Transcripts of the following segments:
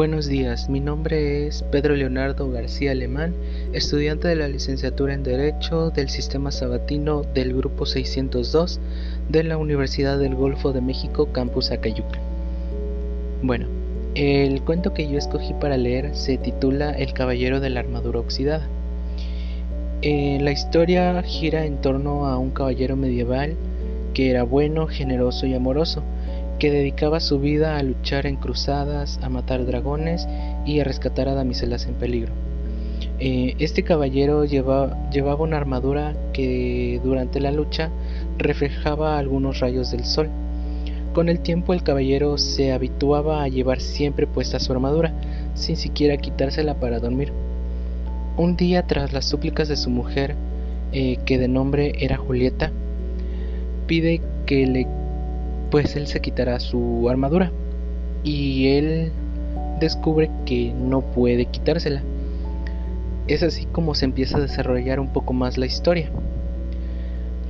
Buenos días, mi nombre es Pedro Leonardo García Alemán, estudiante de la licenciatura en Derecho del Sistema Sabatino del Grupo 602 de la Universidad del Golfo de México, Campus Acayuca. Bueno, el cuento que yo escogí para leer se titula El Caballero de la Armadura Oxidada. Eh, la historia gira en torno a un caballero medieval que era bueno, generoso y amoroso, que dedicaba su vida a luchar en cruzadas, a matar dragones y a rescatar a damiselas en peligro. Eh, este caballero llevaba una armadura que durante la lucha reflejaba algunos rayos del sol. Con el tiempo el caballero se habituaba a llevar siempre puesta su armadura, sin siquiera quitársela para dormir. Un día tras las súplicas de su mujer, eh, que de nombre era Julieta, pide que le pues él se quitará su armadura y él descubre que no puede quitársela. Es así como se empieza a desarrollar un poco más la historia,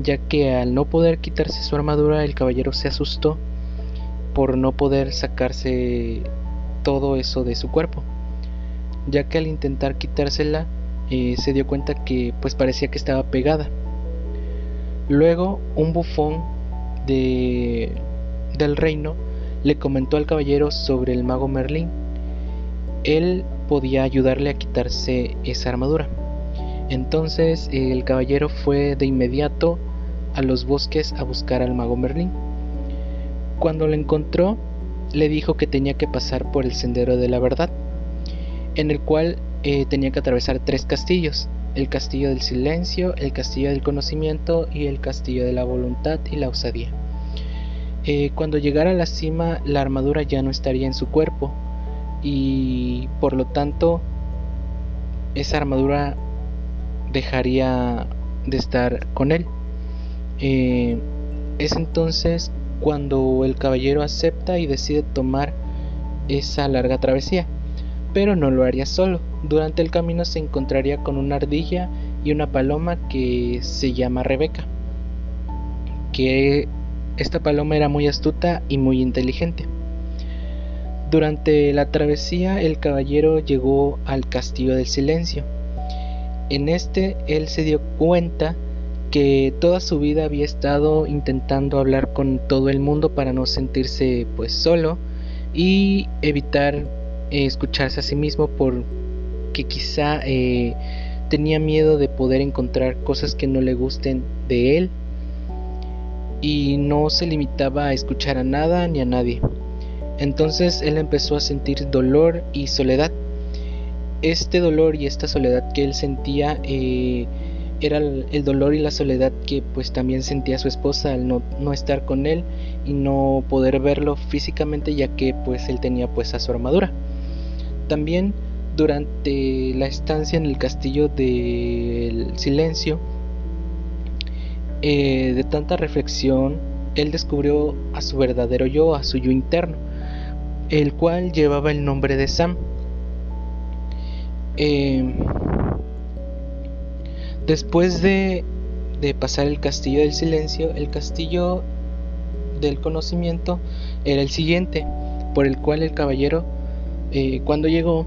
ya que al no poder quitarse su armadura el caballero se asustó por no poder sacarse todo eso de su cuerpo, ya que al intentar quitársela eh, se dio cuenta que pues parecía que estaba pegada. Luego un bufón de del reino le comentó al caballero sobre el mago Merlín. Él podía ayudarle a quitarse esa armadura. Entonces el caballero fue de inmediato a los bosques a buscar al mago Merlín. Cuando lo encontró, le dijo que tenía que pasar por el sendero de la verdad, en el cual eh, tenía que atravesar tres castillos, el castillo del silencio, el castillo del conocimiento y el castillo de la voluntad y la osadía. Eh, cuando llegara a la cima la armadura ya no estaría en su cuerpo y por lo tanto esa armadura dejaría de estar con él. Eh, es entonces cuando el caballero acepta y decide tomar esa larga travesía, pero no lo haría solo. Durante el camino se encontraría con una ardilla y una paloma que se llama Rebeca, que esta paloma era muy astuta y muy inteligente. Durante la travesía el caballero llegó al castillo del silencio. En este él se dio cuenta que toda su vida había estado intentando hablar con todo el mundo para no sentirse pues solo y evitar eh, escucharse a sí mismo porque quizá eh, tenía miedo de poder encontrar cosas que no le gusten de él y no se limitaba a escuchar a nada ni a nadie. Entonces él empezó a sentir dolor y soledad. Este dolor y esta soledad que él sentía eh, era el dolor y la soledad que pues también sentía su esposa al no, no, estar con él y no poder verlo físicamente ya que pues él tenía pues a su armadura. También durante la estancia en el castillo del silencio eh, de tanta reflexión, él descubrió a su verdadero yo, a su yo interno, el cual llevaba el nombre de Sam. Em, después de, pasar el castillo del silencio, el castillo del conocimiento era el siguiente, por el cual el caballero, eh, cuando llegó,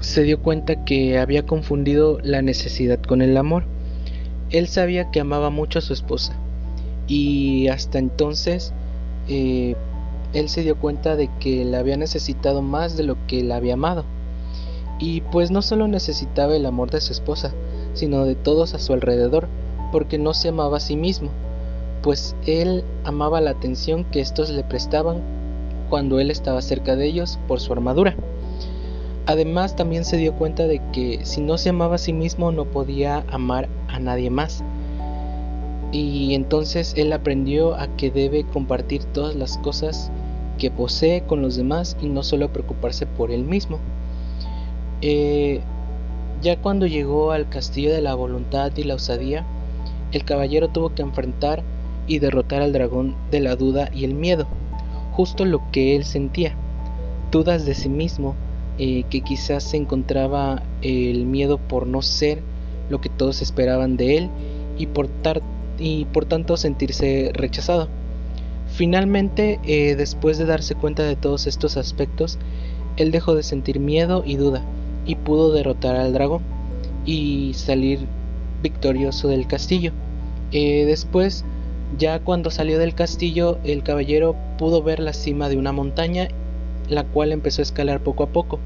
se dio cuenta que había confundido la necesidad con el amor él sabía que amaba mucho a su esposa y hasta entonces eh, él se dio cuenta de que la había necesitado más de lo que la había amado. Y pues no solo necesitaba el amor de su esposa, sino de todos a su alrededor, porque no se amaba a sí mismo, pues él amaba la atención que estos le prestaban cuando él estaba cerca de ellos por su armadura. Además también se dio cuenta de que si no se amaba a sí mismo no podía amar a nadie más. Y entonces él aprendió a que debe compartir todas las cosas que posee con los demás y no solo preocuparse por él mismo. Eh, ya cuando llegó al castillo de la voluntad y la osadía, el caballero tuvo que enfrentar y derrotar al dragón de la duda y el miedo, justo lo que él sentía, dudas de sí mismo, eh, que quizás se encontraba el miedo por no ser lo que todos esperaban de él y por, tanto sentirse rechazado. Finalmente, eh, después de darse cuenta de todos estos aspectos, él dejó de sentir miedo y duda y pudo derrotar al dragón y salir victorioso del castillo. Eh, después, ya cuando salió del castillo, el caballero pudo ver la cima de una montaña, la cual empezó a escalar poco a poco.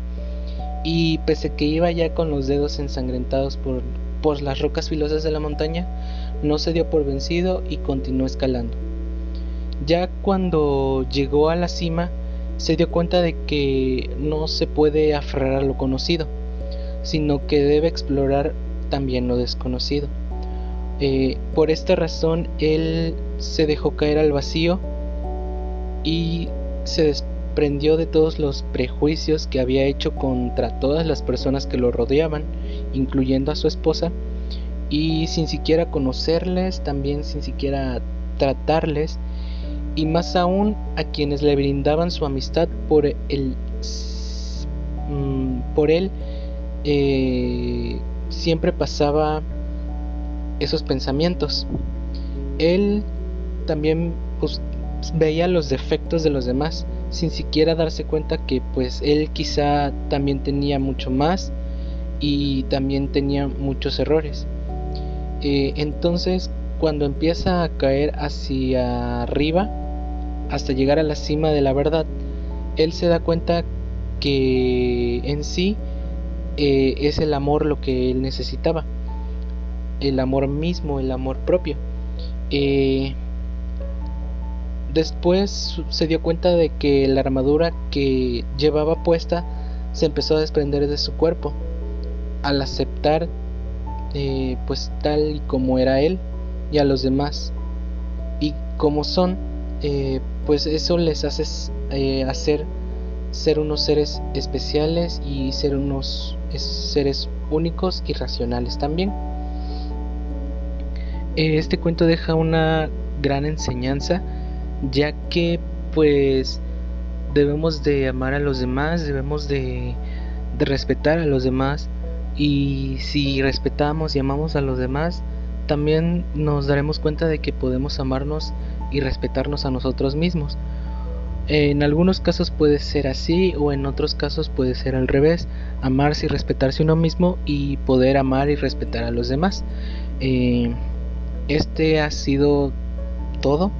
Y pese que iba ya con los dedos ensangrentados por, por las rocas filosas de la montaña, no se dio por vencido y continuó escalando. Ya cuando llegó a la cima, se dio cuenta de que no se puede aferrar a lo conocido, sino que debe explorar también lo desconocido. Eh, por esta razón, él se dejó caer al vacío y se desprendió de todos los prejuicios que había hecho contra todas las personas que lo rodeaban, incluyendo a su esposa, y sin siquiera conocerles, también sin siquiera tratarles, y más aún a quienes le brindaban su amistad por el mm, por él eh, siempre pasaba esos pensamientos. Él también pues, veía los defectos de los demás sin siquiera darse cuenta que pues él quizá también tenía mucho más y también tenía muchos errores eh, entonces cuando empieza a caer hacia arriba hasta llegar a la cima de la verdad, él se da cuenta que en sí eh, es el amor lo que él necesitaba, el amor mismo, el amor propio. Eh, después se dio cuenta de que la armadura que llevaba puesta se empezó a desprender de su cuerpo al aceptar eh, pues tal y como era él y a los demás y como son eh, pues eso les hace eh, hacer ser unos seres especiales y ser unos seres únicos y racionales también. Este cuento deja una gran enseñanza ya que pues debemos de amar a los demás, debemos de, respetar a los demás y si respetamos y amamos a los demás también nos daremos cuenta de que podemos amarnos y respetarnos a nosotros mismos. En algunos casos puede ser así o en otros casos puede ser al revés, amarse y respetarse uno mismo y poder amar y respetar a los demás. Eh, este ha sido todo